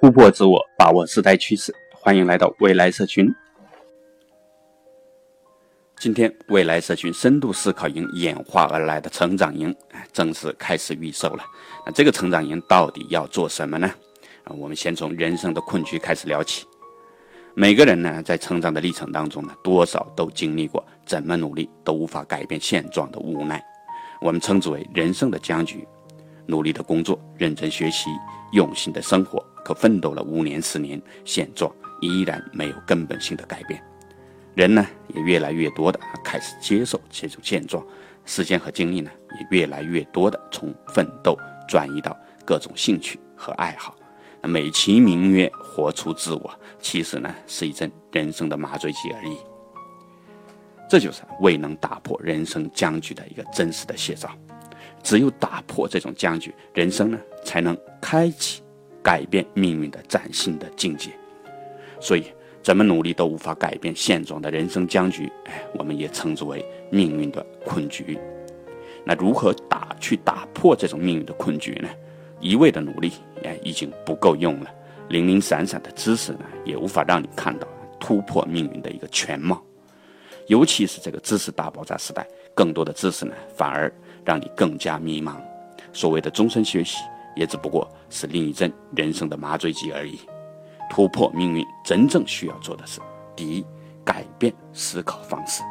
突破自我，把握时代趋势。欢迎来到未来社群。今天，未来社群深度思考营演化而来的成长营正式开始预售了。那这个成长营到底要做什么呢？啊，我们先从人生的困局开始聊起。每个人呢，在成长的历程当中呢，多少都经历过怎么努力都无法改变现状的无奈，我们称之为人生的僵局。努力的工作，认真学习，用心的生活，可奋斗了五年、十年，现状依然没有根本性的改变。人呢，也越来越多的开始接受这种现状，时间和精力呢，也越来越多的从奋斗转移到各种兴趣和爱好。美其名曰活出自我，其实呢，是一阵人生的麻醉剂而已。这就是未能打破人生僵局的一个真实的写照。只有打破这种僵局，人生呢才能开启改变命运的崭新的境界。所以，怎么努力都无法改变现状的人生僵局，哎，我们也称之为命运的困局。那如何打去打破这种命运的困局呢？一味的努力，哎，已经不够用了。零零散散的知识呢，也无法让你看到突破命运的一个全貌。尤其是这个知识大爆炸时代，更多的知识呢，反而。让你更加迷茫。所谓的终身学习，也只不过是另一阵人生的麻醉剂而已。突破命运，真正需要做的是：第一，改变思考方式。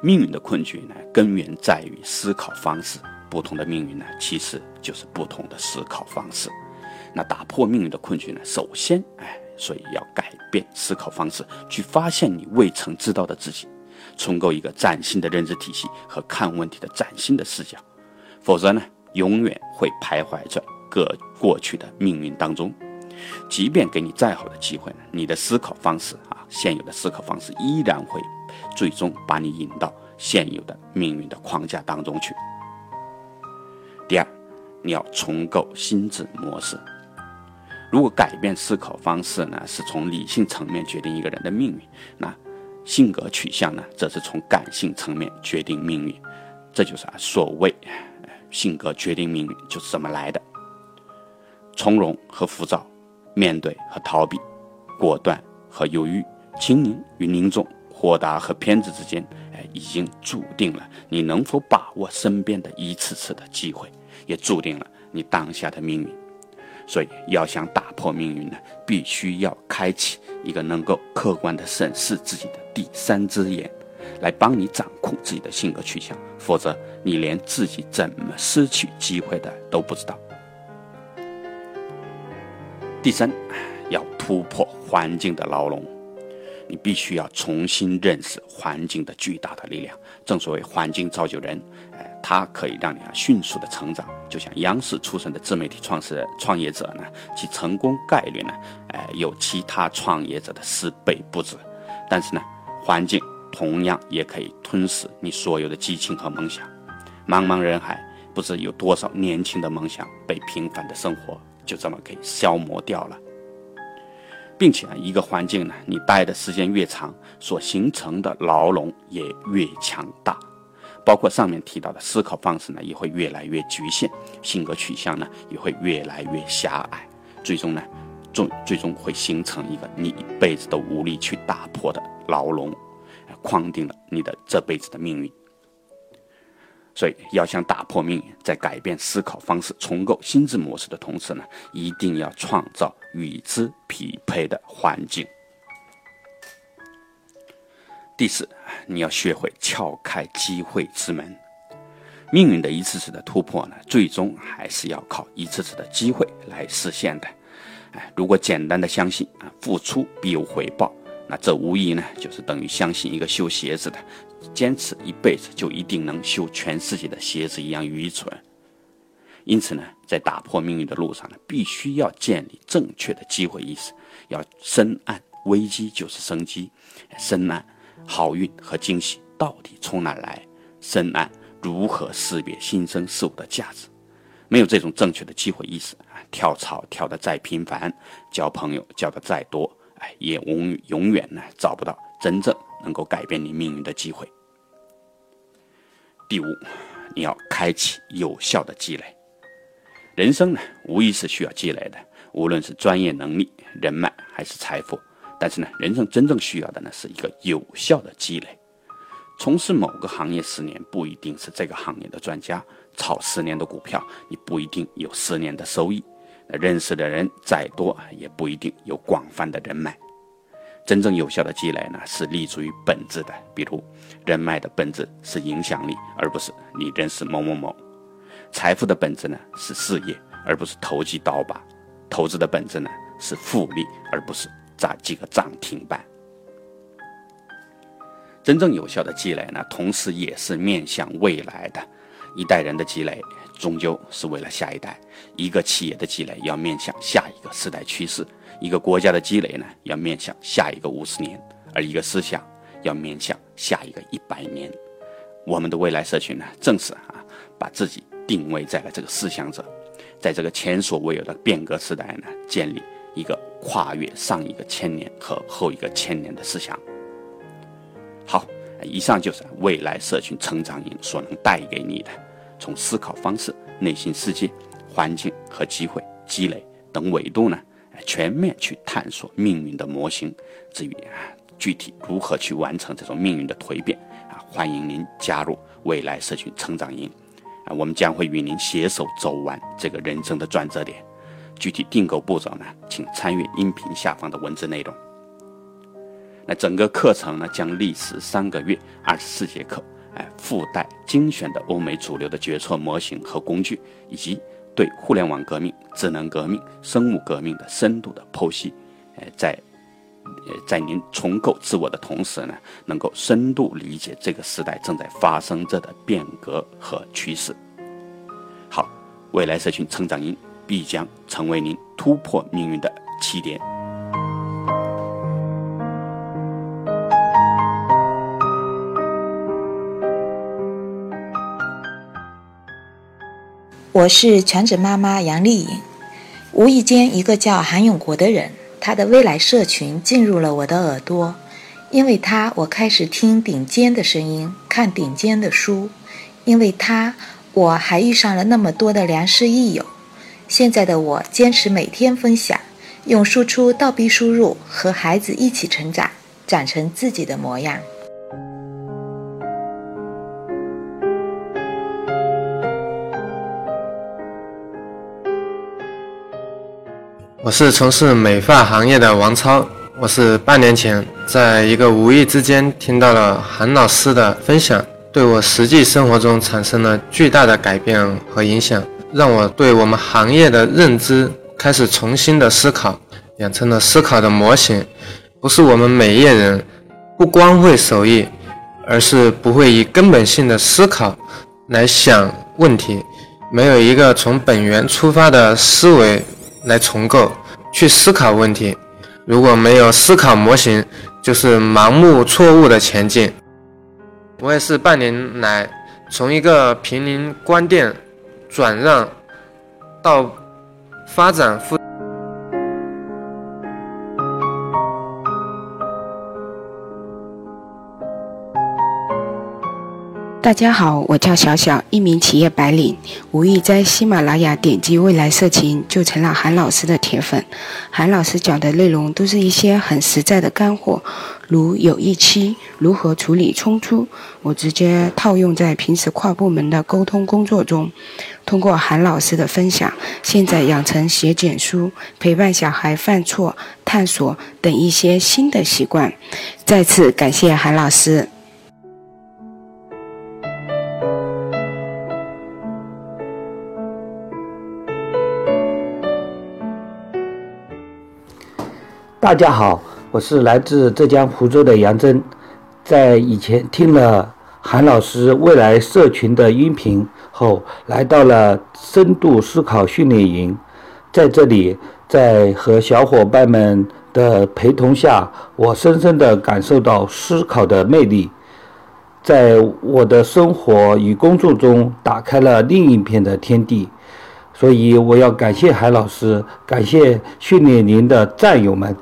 命运的困局呢，根源在于思考方式。不同的命运呢，其实就是不同的思考方式。那打破命运的困局呢，首先，哎，所以要改变思考方式，去发现你未曾知道的自己。重构一个崭新的认知体系和看问题的崭新的视角，否则呢，永远会徘徊在各过去的命运当中。即便给你再好的机会，你的思考方式啊，现有的思考方式依然会最终把你引到现有的命运的框架当中去。第二，你要重构心智模式。如果改变思考方式呢，是从理性层面决定一个人的命运，那。性格取向呢，则是从感性层面决定命运，这就是啊所谓性格决定命运就是这么来的。从容和浮躁，面对和逃避，果断和犹豫，轻盈与凝重，豁达和偏执之间，哎，已经注定了你能否把握身边的一次次的机会，也注定了你当下的命运。所以，要想打破命运呢，必须要开启一个能够客观的审视自己的第三只眼，来帮你掌控自己的性格取向。否则，你连自己怎么失去机会的都不知道。第三，要突破环境的牢笼，你必须要重新认识环境的巨大的力量。正所谓，环境造就人。哎它可以让你啊迅速的成长，就像央视出身的自媒体创始人创业者呢，其成功概率呢，哎，有其他创业者的十倍不止。但是呢，环境同样也可以吞噬你所有的激情和梦想。茫茫人海，不知有多少年轻的梦想被平凡的生活就这么给消磨掉了。并且呢，一个环境呢，你待的时间越长，所形成的牢笼也越强大。包括上面提到的思考方式呢，也会越来越局限；性格取向呢，也会越来越狭隘。最终呢，最最终会形成一个你一辈子都无力去打破的牢笼，框定了你的这辈子的命运。所以，要想打破命运，在改变思考方式、重构心智模式的同时呢，一定要创造与之匹配的环境。第四，你要学会撬开机会之门。命运的一次次的突破呢，最终还是要靠一次次的机会来实现的。哎，如果简单的相信啊，付出必有回报，那这无疑呢，就是等于相信一个修鞋子的，坚持一辈子就一定能修全世界的鞋子一样愚蠢。因此呢，在打破命运的路上呢，必须要建立正确的机会意识，要深谙危机就是生机，深谙。好运和惊喜到底从哪来？深谙如何识别新生事物的价值？没有这种正确的机会意识啊，跳槽跳得再频繁，交朋友交得再多，也永永远呢找不到真正能够改变你命运的机会。第五，你要开启有效的积累。人生呢，无疑是需要积累的。无论是专业能力、人脉还是财富。但是呢，人生真正需要的呢是一个有效的积累。从事某个行业十年，不一定是这个行业的专家；炒十年的股票，你不一定有十年的收益。认识的人再多，也不一定有广泛的人脉。真正有效的积累呢，是立足于本质的。比如，人脉的本质是影响力，而不是你认识某某某；财富的本质呢，是事业，而不是投机倒把；投资的本质呢，是复利，而不是砸几个涨停板。真正有效的积累呢，同时也是面向未来的。一代人的积累，终究是为了下一代；一个企业的积累，要面向下一个时代趋势。一个国家的积累呢，要面向下一个五十年，而一个思想要面向下一个一百年。我们的未来社群呢，正是啊，把自己定位在了这个思想者，在这个前所未有的变革时代呢，建立一个跨越上一个千年和后一个千年的思想。好，以上就是未来社群成长营所能带给你的，从思考方式、内心世界、环境和机会、积累等维度呢。全面去探索命运的模型，至于啊具体如何去完成这种命运的蜕变啊，欢迎您加入未来社群成长营啊，我们将会与您携手走完这个人生的转折点。具体订购步骤呢，请参阅音频下方的文字内容。那整个课程呢将历时三个月，二十四节课，哎，附带精选的欧美主流的决策模型和工具，以及。对互联网革命、智能革命、生物革命的深度的剖析，呃，在呃在您重构自我的同时呢，能够深度理解这个时代正在发生着的变革和趋势。好，未来社群成长营必将成为您突破命运的起点。我是全职妈妈杨丽颖。无意间，一个叫韩永国的人，他的未来社群进入了我的耳朵。因为他，我开始听顶尖的声音，看顶尖的书。因为他，我还遇上了那么多的良师益友。现在的我，坚持每天分享，用输出倒逼输入，和孩子一起成长，长成自己的模样。我是从事美发行业的王超。我是半年前在一个无意之间听到了韩老师的分享，对我实际生活中产生了巨大的改变和影响，让我对我们行业的认知开始重新的思考，养成了思考的模型。不是我们美业人不光会手艺，而是不会以根本性的思考来想问题，没有一个从本源出发的思维。来重构，去思考问题。如果没有思考模型，就是盲目错误的前进。我也是半年来从一个平民关店转让到发展复。大家好，我叫小小，一名企业白领，无意在喜马拉雅点击未来社群，就成了韩老师的铁粉。韩老师讲的内容都是一些很实在的干货，如有一期如何处理冲突，我直接套用在平时跨部门的沟通工作中。通过韩老师的分享，现在养成写简书、陪伴小孩犯错、探索等一些新的习惯。再次感谢韩老师。大家好，我是来自浙江湖州的杨真。在以前听了韩老师未来社群的音频后，来到了深度思考训练营。在这里，在和小伙伴们的陪同下，我深深地感受到思考的魅力，在我的生活与工作中打开了另一片的天地。所以，我要感谢韩老师，感谢训练营的战友们。